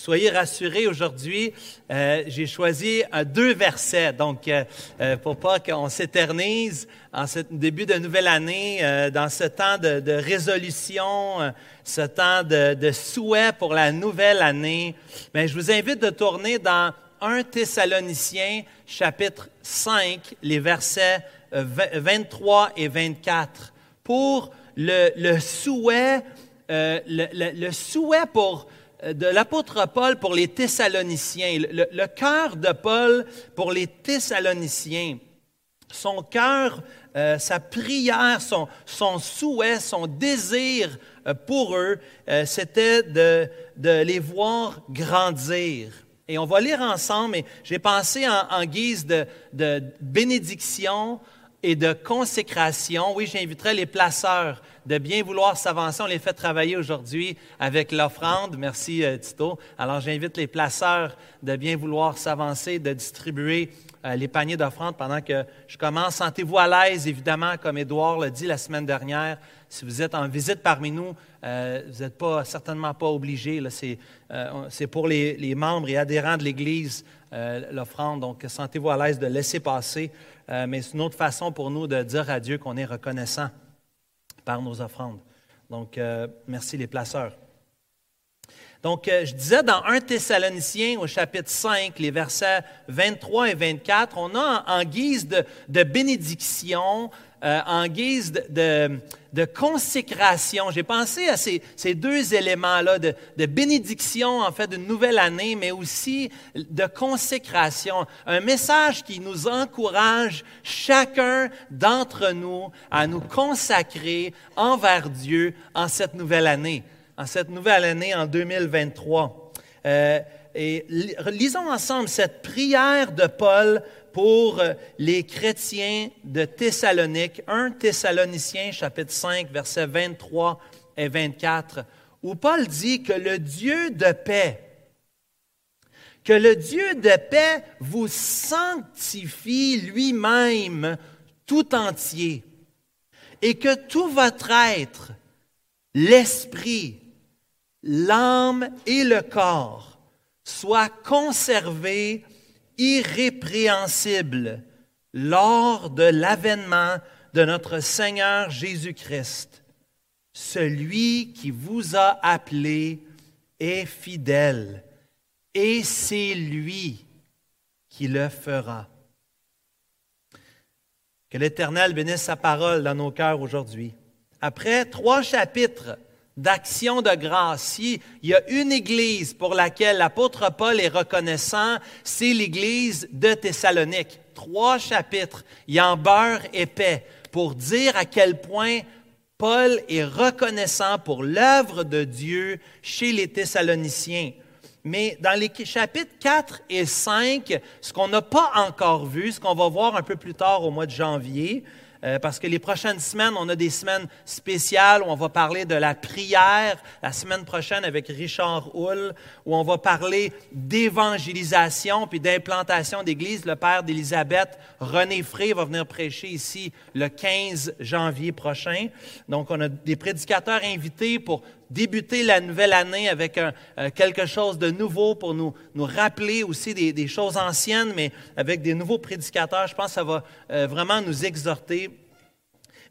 soyez rassurés aujourd'hui, euh, j'ai choisi euh, deux versets. Donc, euh, pour pas qu'on s'éternise en ce début de nouvelle année, dans ce temps de, résolution, ce temps de, souhait pour la nouvelle année, mais je vous invite de tourner dans 1 Thessaloniciens, chapitre 5, les versets euh, 23 et 24, pour le, souhait, le, souhait pour de l'apôtre Paul pour les Thessaloniciens, le, cœur de Paul pour les Thessaloniciens. Son cœur, euh, sa prière, son, souhait, son désir euh, pour eux, euh, c'était de, les voir grandir. Et on va lire ensemble, et j'ai pensé en, guise de bénédiction et de consécration. Oui, j'inviterai les placeurs de bien vouloir s'avancer. On les fait travailler aujourd'hui avec l'offrande. Merci, euh, Tito. Alors, j'invite les placeurs de bien vouloir s'avancer, de distribuer euh, les paniers d'offrande pendant que je commence. Sentez-vous à l'aise, évidemment, comme Édouard l'a dit la semaine dernière. Si vous êtes en visite parmi nous, euh, vous n'êtes pas, certainement pas obligé. euh, c'est pour les, membres et adhérents de l'Église, l'offrande. Donc, sentez-vous à l'aise de laisser passer. Mais c'est une autre façon pour nous de dire à Dieu qu'on est reconnaissant par nos offrandes. Donc, merci les placeurs. Donc, euh, je disais dans 1 Thessaloniciens au chapitre 5, les versets 23 et 24, on a en, guise de, bénédiction, euh, en guise de, consécration. J'ai pensé à ces, ces deux éléments-là, de bénédiction en fait d'une nouvelle année, mais aussi de consécration. Un message qui nous encourage chacun d'entre nous à nous consacrer envers Dieu en cette nouvelle année en cette nouvelle année en 2023. Euh, et li- lisons ensemble cette prière de Paul pour euh, les chrétiens de Thessalonique, 1 Thessaloniciens chapitre 5 versets 23 et 24, où Paul dit que le Dieu de paix, que le Dieu de paix vous sanctifie lui-même tout entier, et que tout votre être, l'esprit, l'âme et le corps soient conservés irrépréhensibles lors de l'avènement de notre Seigneur Jésus-Christ. Celui qui vous a appelé est fidèle et c'est lui qui le fera. Que l'Éternel bénisse sa parole dans nos cœurs aujourd'hui. Après trois chapitres d'action de grâce, s'il y a une église pour laquelle l'apôtre Paul est reconnaissant, c'est l'église de Thessalonique. Trois chapitres, il y en beurre épais pour dire à quel point Paul est reconnaissant pour l'œuvre de Dieu chez les Thessaloniciens. Mais dans les chapitres 4 et 5, ce qu'on n'a pas encore vu, ce qu'on va voir un peu plus tard au mois de janvier, euh, parce que les prochaines semaines, on a des semaines spéciales où on va parler de la prière, la semaine prochaine avec Richard Hull, où on va parler d'évangélisation puis d'implantation d'église. Le père d'Élisabeth, René Fré, va venir prêcher ici le 15 janvier prochain. Donc, on a des prédicateurs invités pour débuter la nouvelle année avec euh, quelque chose de nouveau pour nous, rappeler aussi des, des choses anciennes, mais avec des nouveaux prédicateurs. Je pense que ça va euh, vraiment nous exhorter.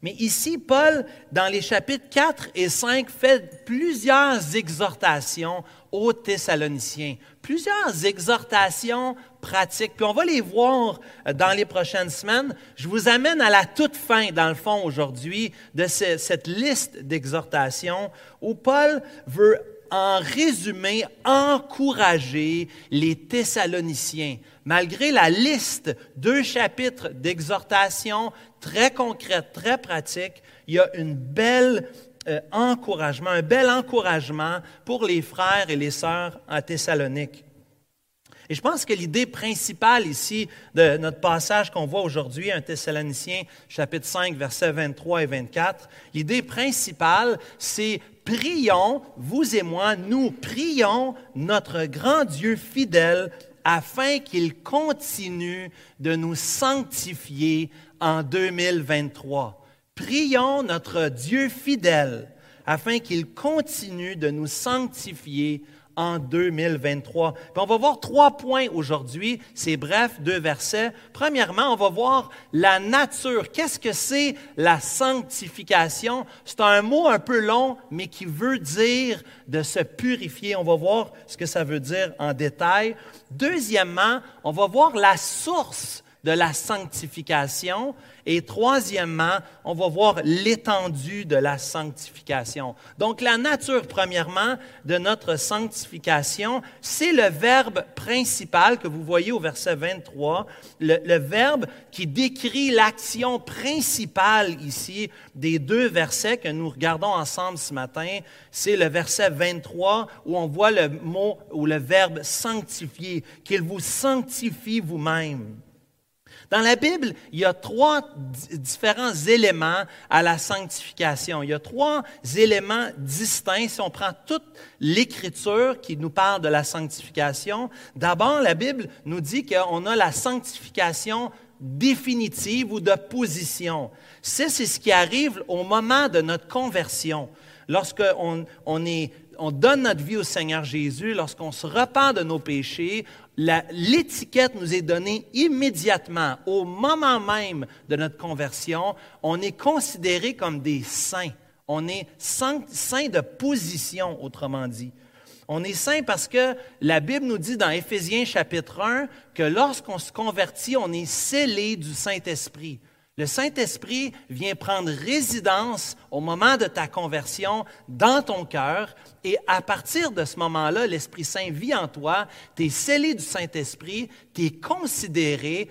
Mais ici, Paul, dans les chapitres 4 et 5, fait plusieurs exhortations aux Thessaloniciens, plusieurs exhortations pratiques. Puis on va les voir euh, dans les prochaines semaines. Je vous amène à la toute fin, dans le fond, aujourd'hui, de ce- cette liste d'exhortations où Paul veut en résumé, encourager les Thessaloniciens. Malgré la liste, deux chapitres d'exhortation très concrètes, très pratiques, il y a une belle euh, encouragement, un bel encouragement pour les frères et les sœurs à Thessalonique. Et je pense que l'idée principale ici de notre passage qu'on voit aujourd'hui, un Thessaloniciens chapitre 5, versets 23 et 24, l'idée principale, c'est prions, vous et moi, nous prions notre grand Dieu fidèle afin qu'il continue de nous sanctifier en 2023. Prions notre Dieu fidèle afin qu'il continue de nous sanctifier en 2023. Puis on va voir trois points aujourd'hui. C'est bref, deux versets. Premièrement, on va voir la nature. Qu'est-ce que c'est la sanctification? C'est un mot un peu long, mais qui veut dire de se purifier. On va voir ce que ça veut dire en détail. Deuxièmement, on va voir la source de la sanctification. Et troisièmement, on va voir l'étendue de la sanctification. Donc la nature, premièrement, de notre sanctification, c'est le verbe principal que vous voyez au verset 23, le, verbe qui décrit l'action principale ici des deux versets que nous regardons ensemble ce matin. C'est le verset 23 où on voit le mot ou le verbe sanctifier, qu'il vous sanctifie vous-même. Dans la Bible, il y a trois différents éléments à la sanctification. Il y a trois éléments distincts. Si on prend toute l'Écriture qui nous parle de la sanctification, d'abord, la Bible nous dit qu'on a la sanctification définitive ou de position. C'est ce qui arrive au moment de notre conversion. Lorsqu'on on donne notre vie au Seigneur Jésus, lorsqu'on se repent de nos péchés, l'étiquette nous est donnée immédiatement, au moment même de notre conversion. On est considéré comme des saints. On est saints de position, autrement dit. On est saints parce que la Bible nous dit dans Éphésiens chapitre 1 que lorsqu'on se convertit, on est scellé du Saint-Esprit. Le Saint-Esprit vient prendre résidence au moment de ta conversion dans ton cœur et à partir de ce moment-là, l'Esprit Saint vit en toi, tu es scellé du Saint-Esprit, tu es considéré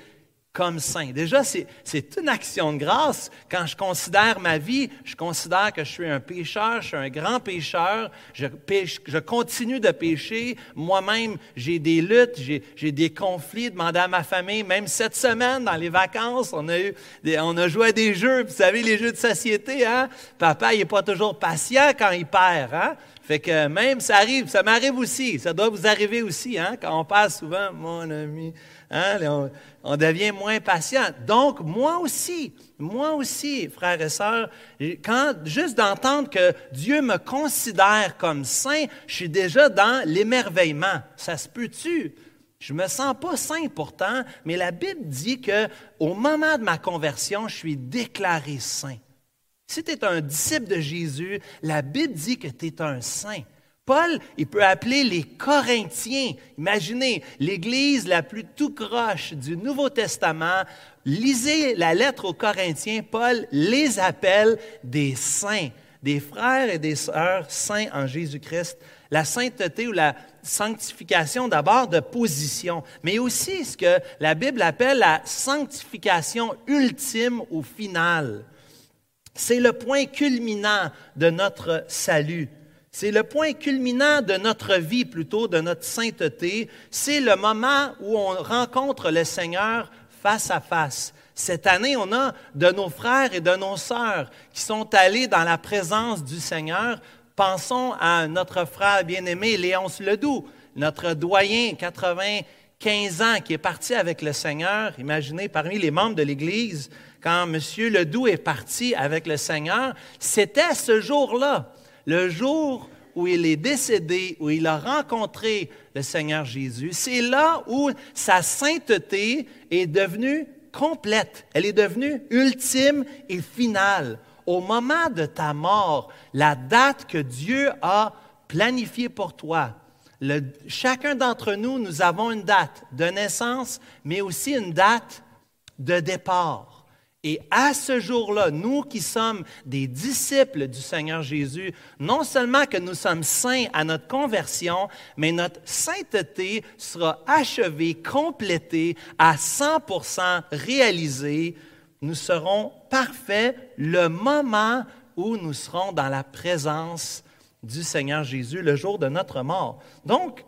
comme saint. Déjà, c'est une action de grâce. Quand je considère ma vie, je considère que je suis un pécheur, je suis un grand pécheur, je, pêche, je continue de pécher. Moi-même, j'ai des luttes, j'ai des conflits, demandé à ma famille. Même cette semaine, dans les vacances, on a, eu on a joué à des jeux. Vous savez, les jeux de société, hein? Papa, il n'est pas toujours patient quand il perd, hein? Fait que même, ça arrive, ça m'arrive aussi, ça doit vous arriver aussi, hein? Quand on passe souvent, mon ami, Hein, on, devient moins patient. Donc, moi aussi, moi aussi, frères et sœurs, quand, juste d'entendre que Dieu me considère comme saint, je suis déjà dans l'émerveillement. Ça se peut-tu? Je me sens pas saint pourtant, mais la Bible dit que au moment de ma conversion, je suis déclaré saint. Si tu es un disciple de Jésus, la Bible dit que tu es un saint. Paul, il peut appeler les Corinthiens. Imaginez, l'Église la plus tout croche du Nouveau Testament. Lisez la lettre aux Corinthiens. Paul les appelle des saints, des frères et des sœurs saints en Jésus-Christ. La sainteté ou la sanctification d'abord de position, mais aussi ce que la Bible appelle la sanctification ultime ou finale. C'est le point culminant de notre salut. C'est le point culminant de notre vie, plutôt de notre sainteté. C'est le moment où on rencontre le Seigneur face à face. Cette année, on a de nos frères et de nos sœurs qui sont allés dans la présence du Seigneur. Pensons à notre frère bien-aimé Léonce Ledoux, notre doyen, 95 ans, qui est parti avec le Seigneur. Imaginez, parmi les membres de l'Église, quand M. Ledoux est parti avec le Seigneur, c'était ce jour-là le jour où il est décédé, où il a rencontré le Seigneur Jésus, c'est là où sa sainteté est devenue complète, elle est devenue ultime et finale. Au moment de ta mort, la date que Dieu a planifiée pour toi, chacun d'entre nous, nous avons une date de naissance, mais aussi une date de départ. Et à ce jour-là, nous qui sommes des disciples du Seigneur Jésus, non seulement que nous sommes saints à notre conversion, mais notre sainteté sera achevée, complétée, à 100% réalisée. Nous serons parfaits le moment où nous serons dans la présence du Seigneur Jésus, le jour de notre mort. Donc,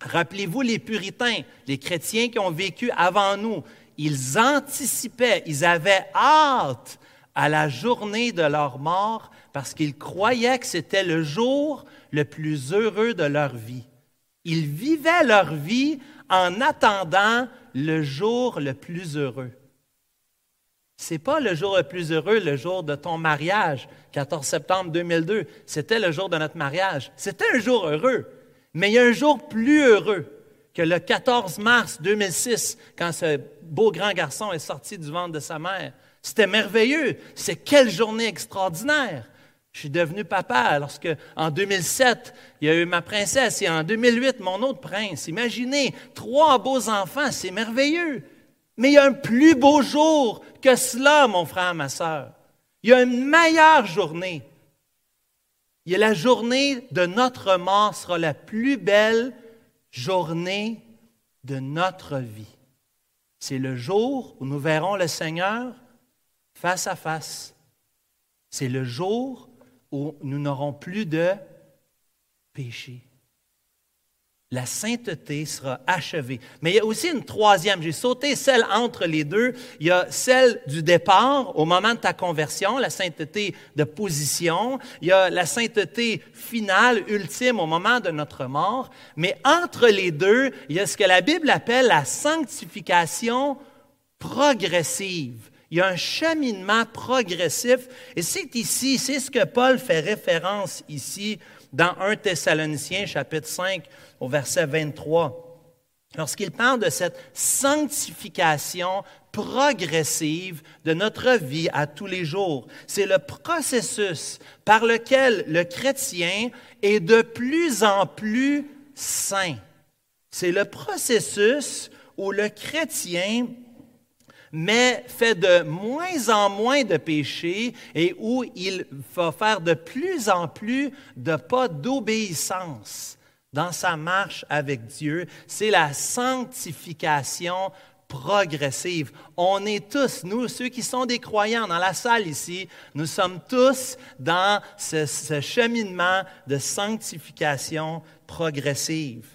rappelez-vous les puritains, les chrétiens qui ont vécu avant nous, ils anticipaient, ils avaient hâte à la journée de leur mort parce qu'ils croyaient que c'était le jour le plus heureux de leur vie. Ils vivaient leur vie en attendant le jour le plus heureux. C'est pas le jour le plus heureux, le jour de ton mariage, 14 septembre 2002. C'était le jour de notre mariage. C'était un jour heureux. Mais il y a un jour plus heureux que le 14 mars 2006, quand ce beau grand garçon est sorti du ventre de sa mère. C'était merveilleux. C'est quelle journée extraordinaire. Je suis devenu papa lorsque, en 2007, il y a eu ma princesse et en 2008, mon autre prince. Imaginez, trois beaux enfants, c'est merveilleux. Mais il y a un plus beau jour que cela, mon frère, ma sœur. Il y a une meilleure journée. Il y a la journée de notre mort sera la plus belle journée de notre vie. C'est le jour où nous verrons le Seigneur face à face. C'est le jour où nous n'aurons plus de péché la sainteté sera achevée. Mais il y a aussi une troisième, j'ai sauté celle entre les deux. Il y a celle du départ, au moment de ta conversion, la sainteté de position. Il y a la sainteté finale, ultime, au moment de notre mort. Mais entre les deux, il y a ce que la Bible appelle la sanctification progressive. Il y a un cheminement progressif. Et c'est ici, c'est ce que Paul fait référence ici dans 1 Thessaloniciens chapitre 5 au verset 23. Lorsqu'il parle de cette sanctification progressive de notre vie à tous les jours, c'est le processus par lequel le chrétien est de plus en plus saint. C'est le processus où le chrétien mais fait de moins en moins de péchés et où il va faire de plus en plus de pas d'obéissance dans sa marche avec Dieu. C'est la sanctification progressive. On est tous, nous, ceux qui sont des croyants dans la salle ici, nous sommes tous dans ce, cheminement de sanctification progressive.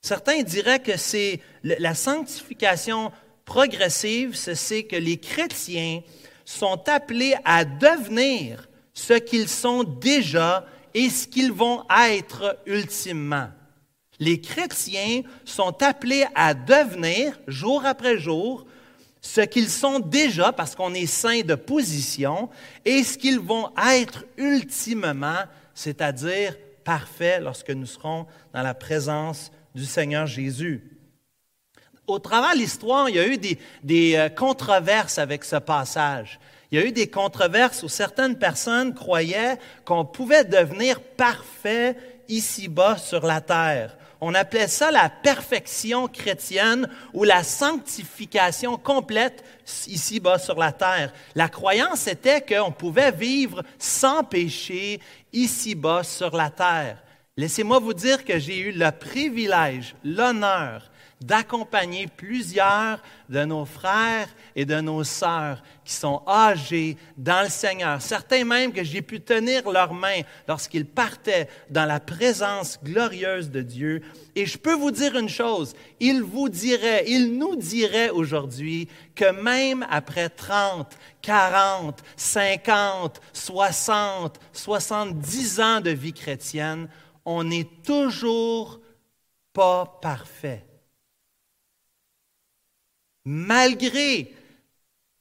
Certains diraient que c'est la sanctification progressive, c'est que les chrétiens sont appelés à devenir ce qu'ils sont déjà et ce qu'ils vont être ultimement. Les chrétiens sont appelés à devenir, jour après jour, ce qu'ils sont déjà, parce qu'on est saint de position, et ce qu'ils vont être ultimement, c'est-à-dire parfaits lorsque nous serons dans la présence du Seigneur Jésus au travers de l'histoire, il y a eu des, euh, controverses avec ce passage. Il y a eu des controverses où certaines personnes croyaient qu'on pouvait devenir parfait ici-bas sur la terre. On appelait ça la perfection chrétienne ou la sanctification complète ici-bas sur la terre. La croyance était qu'on pouvait vivre sans péché ici-bas sur la terre. Laissez-moi vous dire que j'ai eu le privilège, l'honneur d'accompagner plusieurs de nos frères et de nos sœurs qui sont âgés dans le Seigneur. Certains même que j'ai pu tenir leurs mains lorsqu'ils partaient dans la présence glorieuse de Dieu. Et je peux vous dire une chose, ils vous diraient, ils nous diraient aujourd'hui que même après 30, 40, 50, 60, 70 ans de vie chrétienne, on n'est toujours pas parfait malgré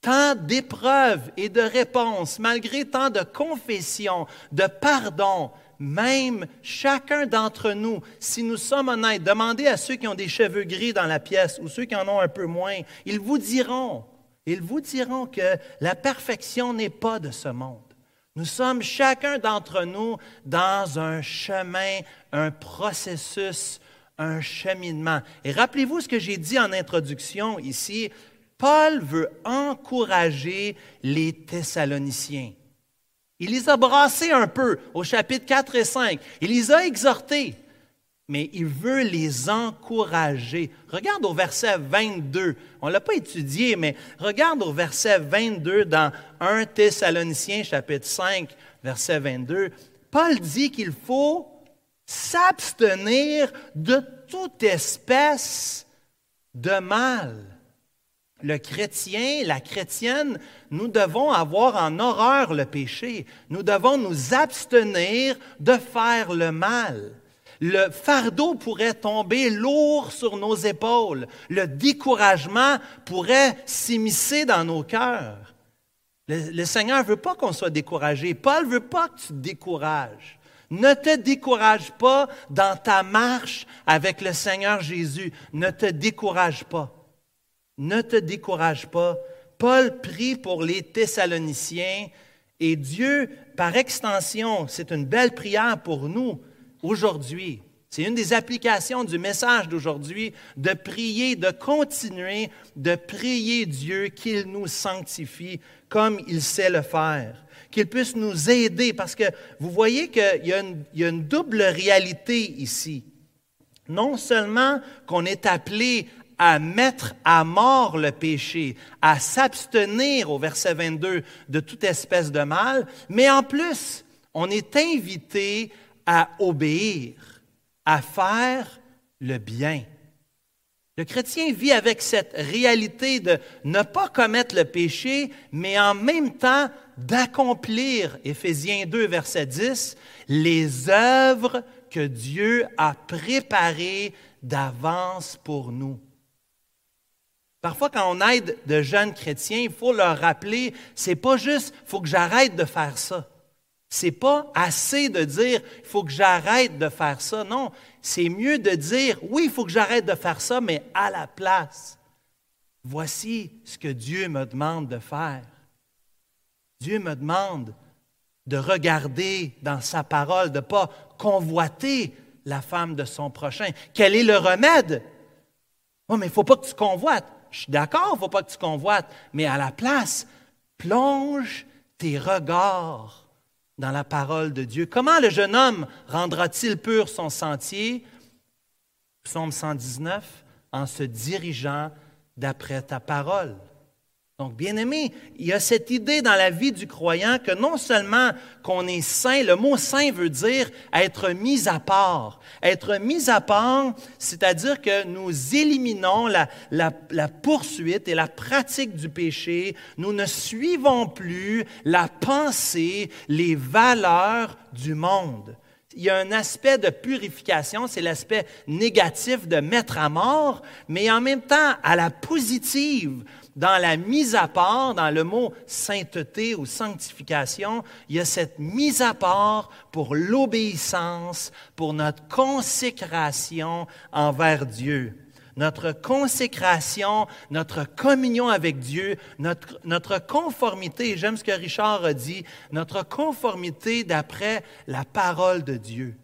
tant d'épreuves et de réponses, malgré tant de confessions, de pardons, même chacun d'entre nous, si nous sommes honnêtes, demandez à ceux qui ont des cheveux gris dans la pièce ou ceux qui en ont un peu moins, ils vous diront, ils vous diront que la perfection n'est pas de ce monde. Nous sommes chacun d'entre nous dans un chemin, un processus un cheminement. Et rappelez-vous ce que j'ai dit en introduction ici. Paul veut encourager les Thessaloniciens. Il les a brassés un peu au chapitre 4 et 5. Il les a exhortés, mais il veut les encourager. Regarde au verset 22. On ne l'a pas étudié, mais regarde au verset 22 dans 1 Thessaloniciens chapitre 5, verset 22. Paul dit qu'il faut s'abstenir de toute espèce de mal. Le chrétien, la chrétienne, nous devons avoir en horreur le péché. Nous devons nous abstenir de faire le mal. Le fardeau pourrait tomber lourd sur nos épaules. Le découragement pourrait s'immiscer dans nos cœurs. Le, Seigneur ne veut pas qu'on soit découragé. Paul ne veut pas que tu te décourages. Ne te décourage pas dans ta marche avec le Seigneur Jésus. Ne te décourage pas. Ne te décourage pas. Paul prie pour les Thessaloniciens et Dieu, par extension, c'est une belle prière pour nous aujourd'hui. C'est une des applications du message d'aujourd'hui, de prier, de continuer de prier Dieu qu'il nous sanctifie comme il sait le faire, qu'il puisse nous aider, parce que vous voyez qu'il y, a une double réalité ici. Non seulement qu'on est appelé à mettre à mort le péché, à s'abstenir au verset 22 de toute espèce de mal, mais en plus, on est invité à obéir à faire le bien. Le chrétien vit avec cette réalité de ne pas commettre le péché, mais en même temps d'accomplir, Éphésiens 2, verset 10, les œuvres que Dieu a préparées d'avance pour nous. Parfois, quand on aide de jeunes chrétiens, il faut leur rappeler, c'est pas juste, il faut que j'arrête de faire ça. C'est pas assez de dire il faut que j'arrête de faire ça. Non, c'est mieux de dire oui, il faut que j'arrête de faire ça, mais à la place, voici ce que Dieu me demande de faire. Dieu me demande de regarder dans sa parole, de ne pas convoiter la femme de son prochain. Quel est le remède? Oh, mais il ne faut pas que tu convoites. Je suis d'accord, il ne faut pas que tu convoites, mais à la place, plonge tes regards dans la parole de Dieu. Comment le jeune homme rendra-t-il pur son sentier? Psaume 119, en se dirigeant d'après ta parole. Donc, bien aimé, il y a cette idée dans la vie du croyant que non seulement qu'on est saint, le mot saint veut dire être mis à part. Être mis à part, c'est-à-dire que nous éliminons la, la, poursuite et la pratique du péché. Nous ne suivons plus la pensée, les valeurs du monde. Il y a un aspect de purification, c'est l'aspect négatif de mettre à mort, mais en même temps, à la positive, dans la mise à part, dans le mot sainteté ou sanctification, il y a cette mise à part pour l'obéissance, pour notre consécration envers Dieu. Notre consécration, notre communion avec Dieu, notre, notre conformité, j'aime ce que Richard a dit, notre conformité d'après la parole de Dieu.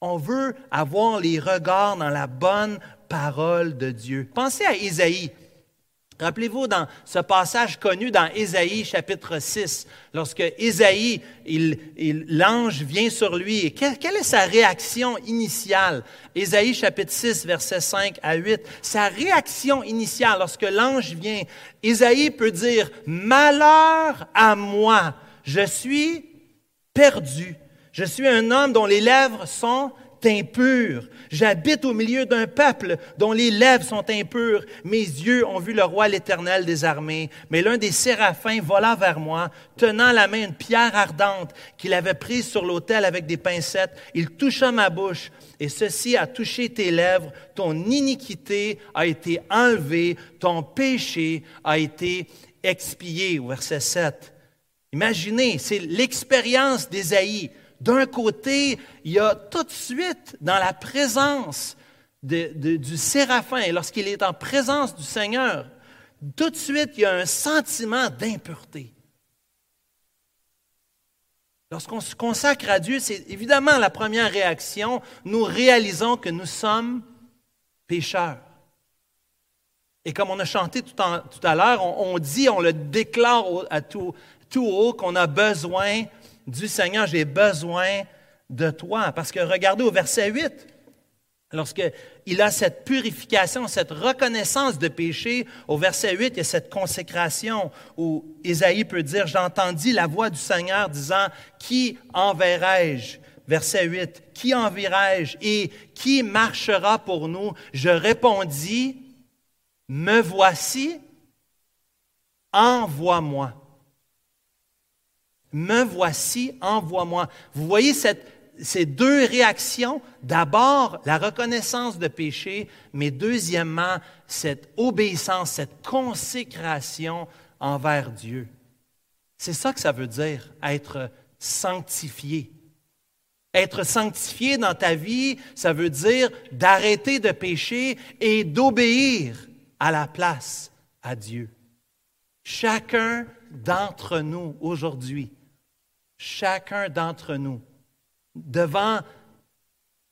On veut avoir les regards dans la bonne parole de Dieu. Pensez à Isaïe. Rappelez-vous dans ce passage connu dans Ésaïe chapitre 6, lorsque Ésaïe, l'ange vient sur lui, et quelle, est sa réaction initiale? Ésaïe chapitre 6, versets 5 à 8, sa réaction initiale lorsque l'ange vient, Ésaïe peut dire, Malheur à moi, je suis perdu, je suis un homme dont les lèvres sont impur. J'habite au milieu d'un peuple dont les lèvres sont impures. Mes yeux ont vu le roi l'Éternel des armées. Mais l'un des séraphins vola vers moi, tenant la main une pierre ardente qu'il avait prise sur l'autel avec des pincettes. Il toucha ma bouche, et ceci a touché tes lèvres. Ton iniquité a été enlevée, ton péché a été expié. Verset 7. Imaginez, c'est l'expérience d'Ésaïe. D'un côté, il y a tout de suite dans la présence du séraphin, lorsqu'il est en présence du Seigneur, tout de suite, il y a un sentiment d'impureté. Lorsqu'on se consacre à Dieu, c'est évidemment la première réaction. Nous réalisons que nous sommes pécheurs. Et comme on a chanté tout, à l'heure, on, dit, on le déclare à tout haut qu'on a besoin du Seigneur, j'ai besoin de toi. Parce que regardez au verset 8, lorsqu'il a cette purification, cette reconnaissance de péché, au verset 8, il y a cette consécration où Isaïe peut dire, j'entendis la voix du Seigneur disant, qui enverrai-je? Verset 8, qui enverrai-je? Et qui marchera pour nous? Je répondis, me voici, envoie-moi. Me voici, envoie-moi. Vous voyez ces deux réactions? D'abord, la reconnaissance de péché, mais deuxièmement, cette obéissance, cette consécration envers Dieu. C'est ça que ça veut dire, être sanctifié. Être sanctifié dans ta vie, ça veut dire d'arrêter de pécher et d'obéir à la place à Dieu. Chacun d'entre nous aujourd'hui, chacun d'entre nous, devant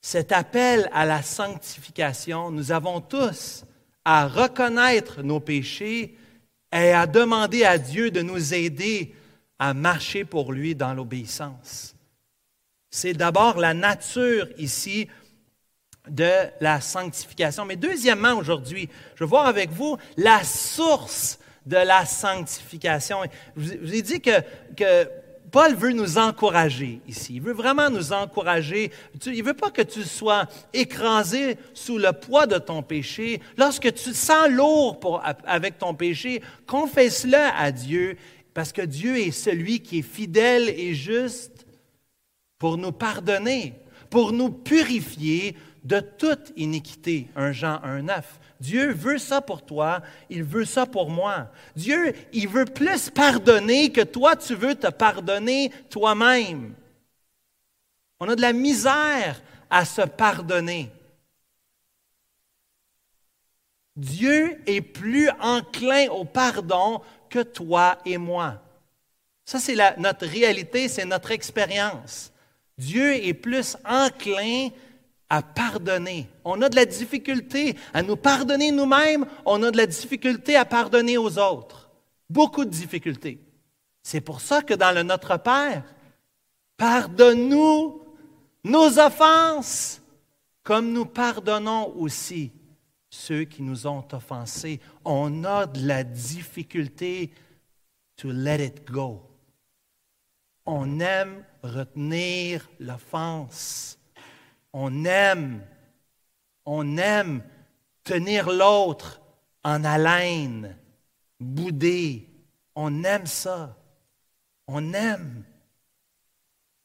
cet appel à la sanctification, nous avons tous à reconnaître nos péchés et à demander à Dieu de nous aider à marcher pour lui dans l'obéissance. C'est d'abord la nature ici de la sanctification. Mais deuxièmement, aujourd'hui, je veux voir avec vous la source de la sanctification. Je vous ai dit que, que Paul veut nous encourager ici. Il veut vraiment nous encourager. Il ne veut pas que tu sois écrasé sous le poids de ton péché. Lorsque tu te sens lourd avec ton péché, confesse-le à Dieu, parce que Dieu est celui qui est fidèle et juste pour nous pardonner, pour nous purifier de toute iniquité. Un Jean 1,9. Dieu veut ça pour toi, il veut ça pour moi. Dieu, il veut plus pardonner que toi, tu veux te pardonner toi-même. On a de la misère à se pardonner. Dieu est plus enclin au pardon que toi et moi. Ça, c'est notre réalité, c'est notre expérience. Dieu est plus enclin à pardonner. On a de la difficulté à nous pardonner nous-mêmes, on a de la difficulté à pardonner aux autres. Beaucoup de difficultés. C'est pour ça que dans le Notre Père, pardonne-nous nos offenses, comme nous pardonnons aussi ceux qui nous ont offensés. On a de la difficulté to let it go. On aime retenir l'offense. On aime, on aime tenir l'autre en haleine, bouder. On aime ça. On aime.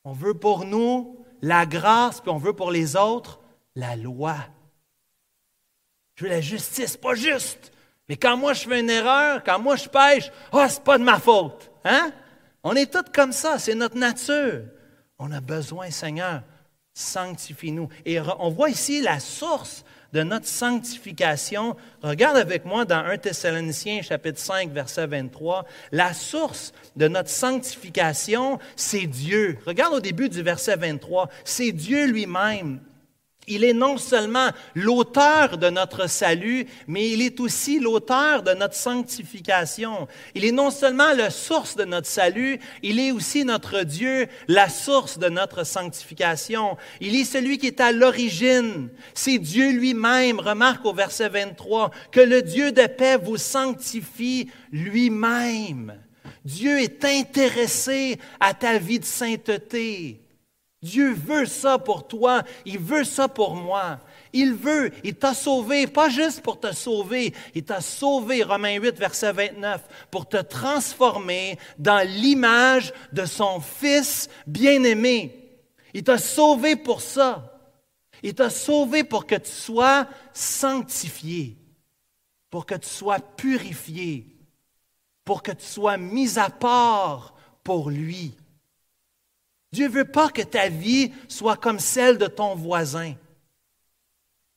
On veut pour nous la grâce, puis on veut pour les autres la loi. Je veux la justice, pas juste. Mais quand moi je fais une erreur, quand moi je pêche, oh, c'est pas de ma faute. Hein? On est tous comme ça, c'est notre nature. On a besoin, Seigneur, sanctifie-nous. Et on voit ici la source de notre sanctification. Regarde avec moi dans 1 Thessaloniciens chapitre 5 verset 23. La source de notre sanctification, c'est Dieu. Regarde au début du verset 23. C'est Dieu lui-même il est non seulement l'auteur de notre salut, mais il est aussi l'auteur de notre sanctification. Il est non seulement la source de notre salut, il est aussi notre Dieu, la source de notre sanctification. Il est celui qui est à l'origine. C'est Dieu lui-même, remarque au verset 23, que le Dieu de paix vous sanctifie lui-même. Dieu est intéressé à ta vie de sainteté. Dieu veut ça pour toi, il veut ça pour moi. Il veut, il t'a sauvé, pas juste pour te sauver, il t'a sauvé, Romains 8, verset 29, pour te transformer dans l'image de son Fils bien-aimé. Il t'a sauvé pour ça. Il t'a sauvé pour que tu sois sanctifié, pour que tu sois purifié, pour que tu sois mis à part pour lui. Dieu ne veut pas que ta vie soit comme celle de ton voisin.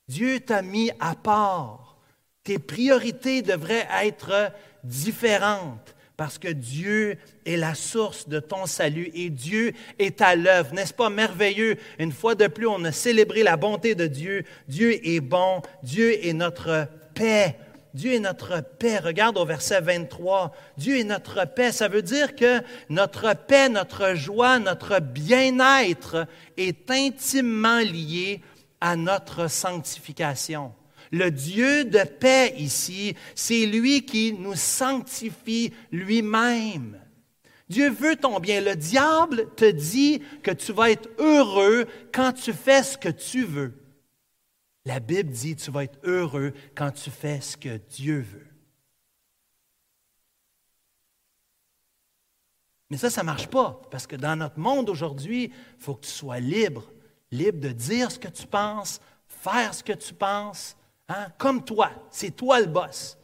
Dieu t'a mis à part. Tes priorités devraient être différentes parce que Dieu est la source de ton salut et Dieu est à l'œuvre. N'est-ce pas merveilleux? Une fois de plus, on a célébré la bonté de Dieu. Dieu est bon, Dieu est notre paix. Dieu est notre paix. Regarde au verset 23. Dieu est notre paix. Ça veut dire que notre paix, notre joie, notre bien-être est intimement lié à notre sanctification. Le Dieu de paix ici, c'est lui qui nous sanctifie lui-même. Dieu veut ton bien. Le diable te dit que tu vas être heureux quand tu fais ce que tu veux. La Bible dit tu vas être heureux quand tu fais ce que Dieu veut. Mais ça, ça ne marche pas, parce que dans notre monde aujourd'hui, il faut que tu sois libre, libre de dire ce que tu penses, faire ce que tu penses, hein, comme toi. C'est toi le boss.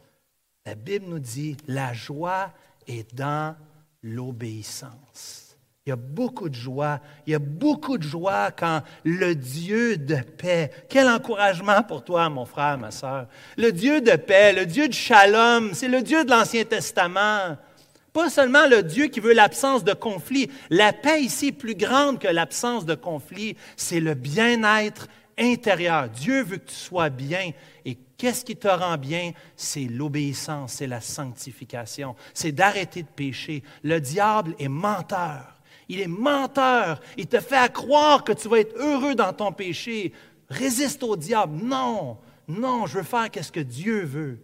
La Bible nous dit, la joie est dans l'obéissance. Il y a beaucoup de joie. Il y a beaucoup de joie quand le Dieu de paix, quel encouragement pour toi, mon frère, ma sœur. Le Dieu de paix, le Dieu de shalom, c'est le Dieu de l'Ancien Testament. Pas seulement le Dieu qui veut l'absence de conflit. La paix ici est plus grande que l'absence de conflit. C'est le bien-être intérieur. Dieu veut que tu sois bien. Et qu'est-ce qui te rend bien? C'est l'obéissance, c'est la sanctification, c'est d'arrêter de pécher. Le diable est menteur. Il est menteur. Il te fait croire que tu vas être heureux dans ton péché. Résiste au diable. Non, non, je veux faire ce que Dieu veut.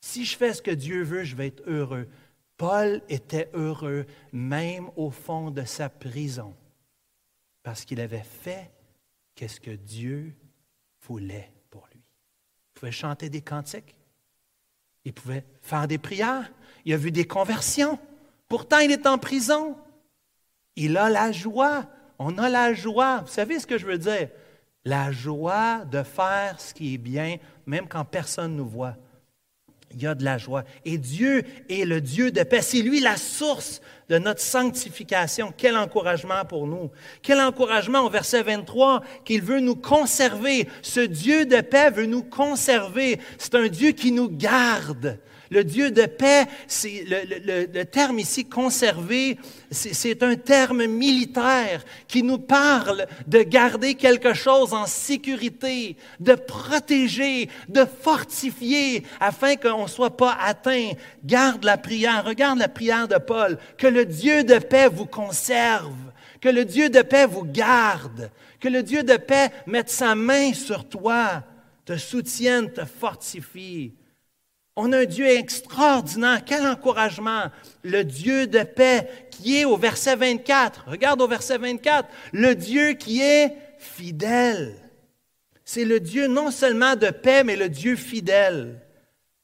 Si je fais ce que Dieu veut, je vais être heureux. Paul était heureux même au fond de sa prison parce qu'il avait fait ce que Dieu voulait pour lui. Il pouvait chanter des cantiques. Il pouvait faire des prières. Il a vu des conversions. Pourtant, il est en prison. Il a la joie. On a la joie. Vous savez ce que je veux dire? La joie de faire ce qui est bien, même quand personne nous voit. Il y a de la joie. Et Dieu est le Dieu de paix. C'est lui la source de notre sanctification. Quel encouragement pour nous. Quel encouragement au verset 23 qu'il veut nous conserver. Ce Dieu de paix veut nous conserver. C'est un Dieu qui nous garde. Le Dieu de paix, c'est le, terme ici conservé, c'est un terme militaire qui nous parle de garder quelque chose en sécurité, de protéger, de fortifier afin qu'on ne soit pas atteint. Garde la prière, regarde la prière de Paul, que le Dieu de paix vous conserve, que le Dieu de paix vous garde, que le Dieu de paix mette sa main sur toi, te soutienne, te fortifie. On a un Dieu extraordinaire. Quel encouragement. Le Dieu de paix qui est au verset 24. Regarde au verset 24. Le Dieu qui est fidèle. C'est le Dieu non seulement de paix, mais le Dieu fidèle.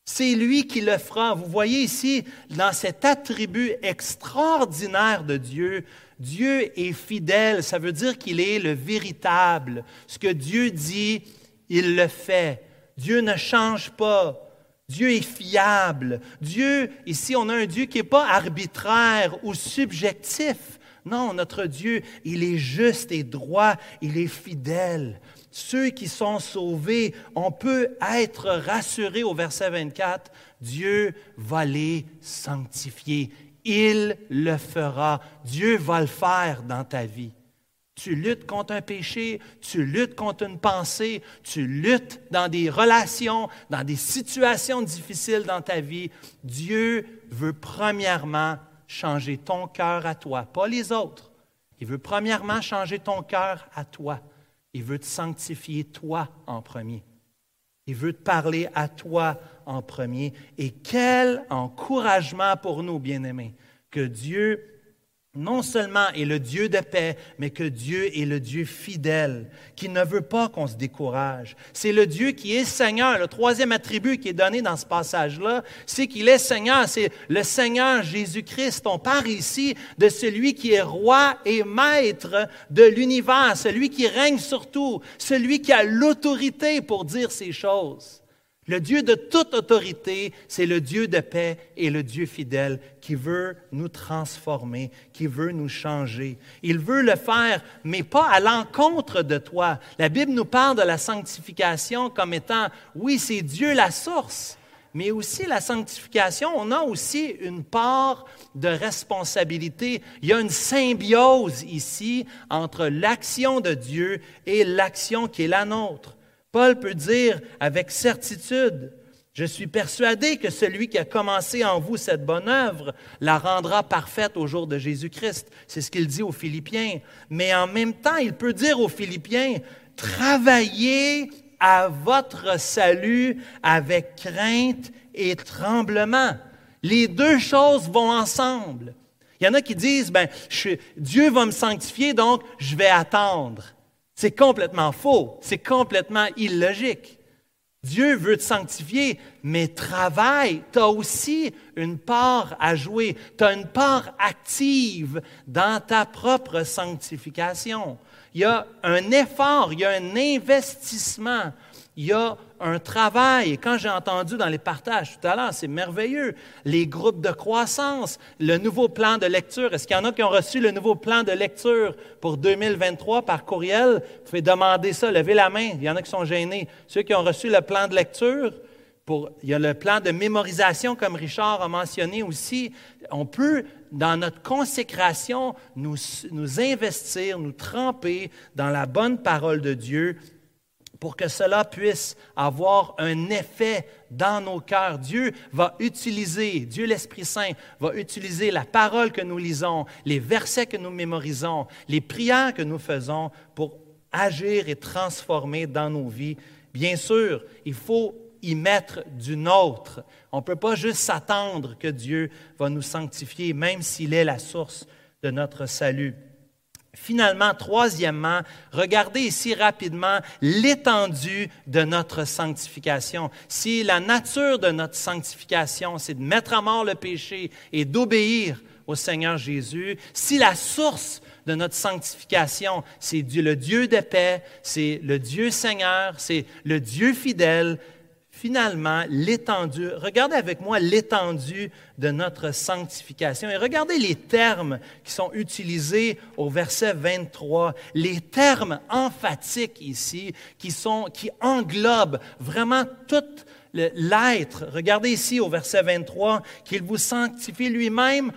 C'est lui qui le fera. Vous voyez ici, dans cet attribut extraordinaire de Dieu, Dieu est fidèle. Ça veut dire qu'il est le véritable. Ce que Dieu dit, il le fait. Dieu ne change pas. Dieu est fiable. Dieu, ici, on a un Dieu qui n'est pas arbitraire ou subjectif. Non, notre Dieu, il est juste et droit, il est fidèle. Ceux qui sont sauvés, on peut être rassurés au verset 24, Dieu va les sanctifier. Il le fera. Dieu va le faire dans ta vie. Tu luttes contre un péché, tu luttes contre une pensée, tu luttes dans des relations, dans des situations difficiles dans ta vie. Dieu veut premièrement changer ton cœur à toi, pas les autres. Il veut premièrement changer ton cœur à toi. Il veut te sanctifier toi en premier. Il veut te parler à toi en premier. Et quel encouragement pour nous, bien-aimés, que Dieu non seulement est le Dieu de paix, mais que Dieu est le Dieu fidèle, qui ne veut pas qu'on se décourage. C'est le Dieu qui est Seigneur. Le troisième attribut qui est donné dans ce passage-là, c'est qu'il est Seigneur. C'est le Seigneur Jésus-Christ. On parle ici de celui qui est roi et maître de l'univers, celui qui règne sur tout, celui qui a l'autorité pour dire ces choses. Le Dieu de toute autorité, c'est le Dieu de paix et le Dieu fidèle qui veut nous transformer, qui veut nous changer. Il veut le faire, mais pas à l'encontre de toi. La Bible nous parle de la sanctification comme étant, oui, c'est Dieu la source, mais aussi la sanctification, on a aussi une part de responsabilité. Il y a une symbiose ici entre l'action de Dieu et l'action qui est la nôtre. Paul peut dire avec certitude, je suis persuadé que celui qui a commencé en vous cette bonne œuvre la rendra parfaite au jour de Jésus-Christ. C'est ce qu'il dit aux Philippiens. Mais en même temps, il peut dire aux Philippiens, travaillez à votre salut avec crainte et tremblement. Les deux choses vont ensemble. Il y en a qui disent, ben, Dieu va me sanctifier, donc je vais attendre. C'est complètement faux, c'est complètement illogique. Dieu veut te sanctifier, mais travaille, tu as aussi une part à jouer, tu as une part active dans ta propre sanctification. Il y a un effort, il y a un investissement. Il y a un travail. Et quand j'ai entendu dans les partages tout à l'heure, c'est merveilleux. Les groupes de croissance, le nouveau plan de lecture. Est-ce qu'il y en a qui ont reçu le nouveau plan de lecture pour 2023 par courriel? Vous pouvez demander ça, levez la main. Il y en a qui sont gênés. Ceux qui ont reçu le plan de lecture, pour, il y a le plan de mémorisation, comme Richard a mentionné aussi. On peut, dans notre consécration, nous, nous investir, nous tremper dans la bonne parole de Dieu pour que cela puisse avoir un effet dans nos cœurs. Dieu va utiliser, Dieu l'Esprit Saint va utiliser la parole que nous lisons, les versets que nous mémorisons, les prières que nous faisons pour agir et transformer dans nos vies. Bien sûr, il faut y mettre du nôtre. On ne peut pas juste s'attendre que Dieu va nous sanctifier, même s'il est la source de notre salut. Finalement, troisièmement, regardez ici rapidement l'étendue de notre sanctification. Si la nature de notre sanctification, c'est de mettre à mort le péché et d'obéir au Seigneur Jésus, si la source de notre sanctification, c'est le Dieu de paix, c'est le Dieu Seigneur, c'est le Dieu fidèle, finalement l'étendue, regardez avec moi l'étendue de notre sanctification et regardez les termes qui sont utilisés au verset 23, les termes emphatiques ici qui englobent vraiment tout l'être. Regardez ici au verset 23 qu'il vous sanctifie lui-même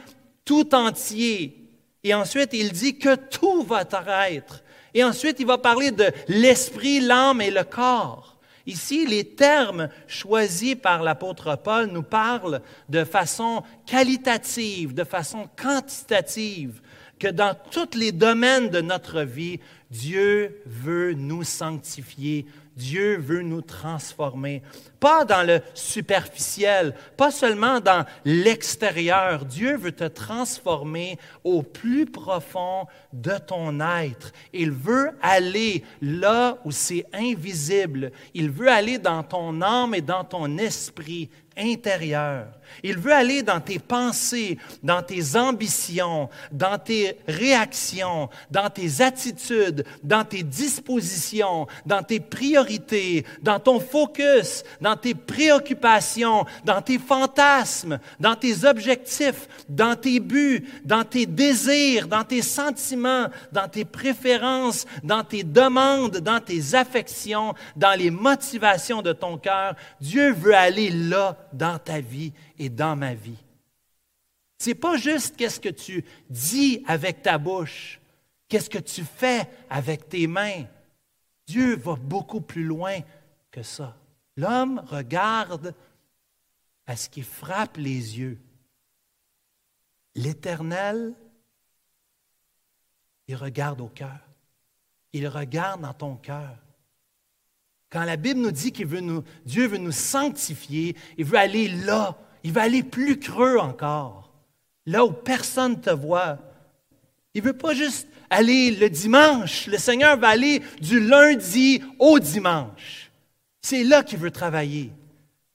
tout entier. Et ensuite, il dit que tout va être. Et ensuite, il va parler de l'esprit, l'âme et le corps. Ici, les termes choisis par l'apôtre Paul nous parlent de façon qualitative, de façon quantitative, que dans tous les domaines de notre vie, Dieu veut nous sanctifier, Dieu veut nous transformer. Pas dans le superficiel, pas seulement dans l'extérieur. Dieu veut te transformer au plus profond de ton être. Il veut aller là où c'est invisible. Il veut aller dans ton âme et dans ton esprit intérieur. Il veut aller dans tes pensées, dans tes ambitions, dans tes réactions, dans tes attitudes, dans tes dispositions, dans tes priorités, dans ton focus, dans tes préoccupations, dans tes fantasmes, dans tes objectifs, dans tes buts, dans tes désirs, dans tes sentiments, dans tes préférences, dans tes demandes, dans tes affections, dans les motivations de ton cœur. Dieu veut aller là dans ta vie et dans ma vie. C'est pas juste qu'est-ce que tu dis avec ta bouche, qu'est-ce que tu fais avec tes mains. Dieu va beaucoup plus loin que ça. L'homme regarde à ce qui frappe les yeux. L'Éternel, il regarde au cœur. Il regarde dans ton cœur. Quand la Bible nous dit que Dieu veut nous sanctifier, il veut aller là, il veut aller plus creux encore, là où personne ne te voit. Il ne veut pas juste aller le dimanche, le Seigneur va aller du lundi au dimanche. C'est là qu'il veut travailler,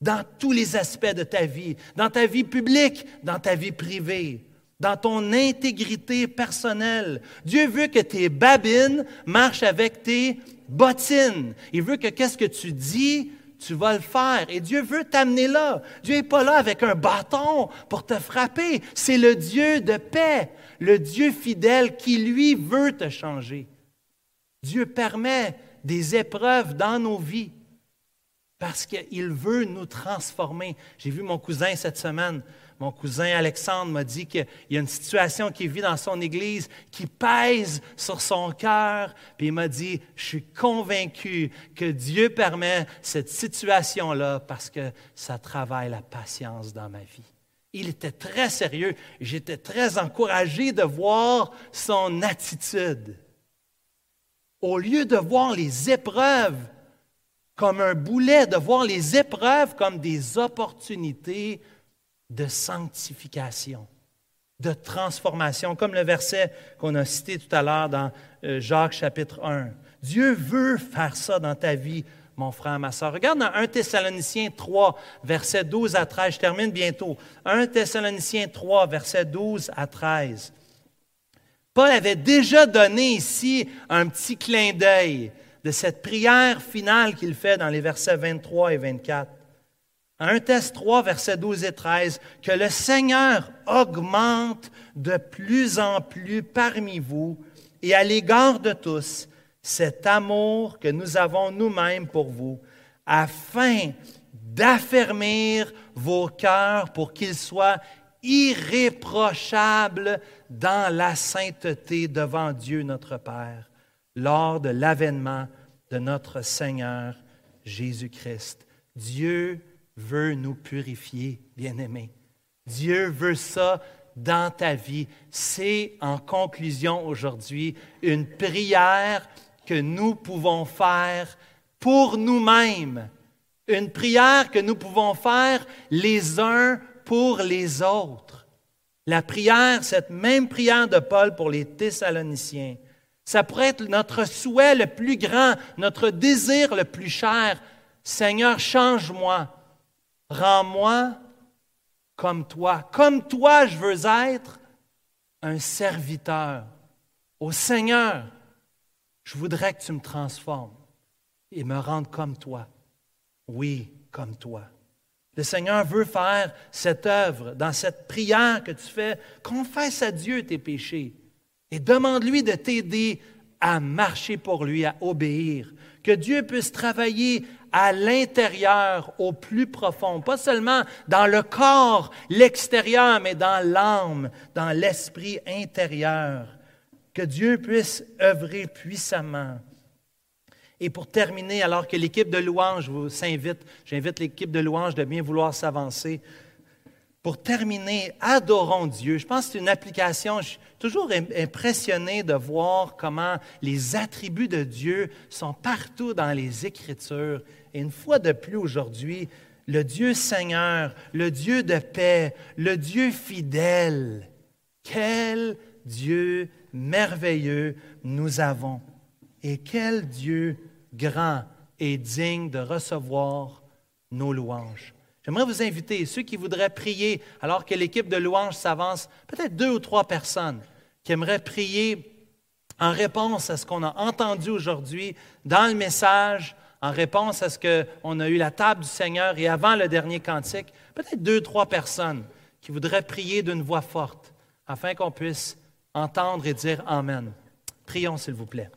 dans tous les aspects de ta vie, dans ta vie publique, dans ta vie privée, dans ton intégrité personnelle. Dieu veut que tes babines marchent avec tes bottine. Il veut que qu'est-ce que tu dis, tu vas le faire. Et Dieu veut t'amener là. Dieu n'est pas là avec un bâton pour te frapper. C'est le Dieu de paix, le Dieu fidèle qui, lui, veut te changer. Dieu permet des épreuves dans nos vies parce qu'il veut nous transformer. J'ai vu mon cousin cette semaine mon cousin Alexandre m'a dit qu'il y a une situation qui vit dans son Église qui pèse sur son cœur. Puis il m'a dit, je suis convaincu que Dieu permet cette situation-là parce que ça travaille la patience dans ma vie. Il était très sérieux. J'étais très encouragé de voir son attitude. Au lieu de voir les épreuves comme un boulet, de voir les épreuves comme des opportunités de sanctification, de transformation, comme le verset qu'on a cité tout à l'heure dans euh, Jacques chapitre 1. Dieu veut faire ça dans ta vie, mon frère, ma soeur. Regarde dans 1 Thessaloniciens 3, verset 12 à 13. Je termine bientôt. 1 Thessaloniciens 3, verset 12 à 13. Paul avait déjà donné ici un petit clin d'œil de cette prière finale qu'il fait dans les versets 23 et 24. 1 Test 3, versets 12 et 13, que le Seigneur augmente de plus en plus parmi vous et à l'égard de tous cet amour que nous avons nous-mêmes pour vous, afin d'affermir vos cœurs pour qu'ils soient irréprochables dans la sainteté devant Dieu notre Père, lors de l'avènement de notre Seigneur Jésus-Christ. Dieu veut nous purifier, bien-aimés. Dieu veut ça dans ta vie. C'est, en conclusion aujourd'hui, une prière que nous pouvons faire pour nous-mêmes. Une prière que nous pouvons faire les uns pour les autres. La prière, cette même prière de Paul pour les Thessaloniciens, ça pourrait être notre souhait le plus grand, notre désir le plus cher. Seigneur, change-moi. Rends-moi comme toi. Comme toi, je veux être un serviteur. Au Seigneur, je voudrais que tu me transformes et me rendes comme toi. Oui, comme toi. Le Seigneur veut faire cette œuvre dans cette prière que tu fais. Confesse à Dieu tes péchés et demande-lui de t'aider à marcher pour lui, à obéir. Que Dieu puisse travailler à l'intérieur, au plus profond, pas seulement dans le corps, l'extérieur, mais dans l'âme, dans l'esprit intérieur. Que Dieu puisse œuvrer puissamment. Et pour terminer, alors que l'équipe de louange vous invite, j'invite l'équipe de louange de bien vouloir s'avancer. Pour terminer, adorons Dieu. Je pense que c'est une application, je suis toujours impressionné de voir comment les attributs de Dieu sont partout dans les Écritures. Et une fois de plus aujourd'hui, le Dieu Seigneur, le Dieu de paix, le Dieu fidèle. Quel Dieu merveilleux nous avons. Et quel Dieu grand et digne de recevoir nos louanges. J'aimerais vous inviter, ceux qui voudraient prier, alors que l'équipe de louanges s'avance, peut-être deux ou trois personnes qui aimeraient prier en réponse à ce qu'on a entendu aujourd'hui dans le message, en réponse à ce qu'on a eu la table du Seigneur et avant le dernier cantique, peut-être deux trois personnes qui voudraient prier d'une voix forte afin qu'on puisse entendre et dire Amen. Prions, s'il vous plaît.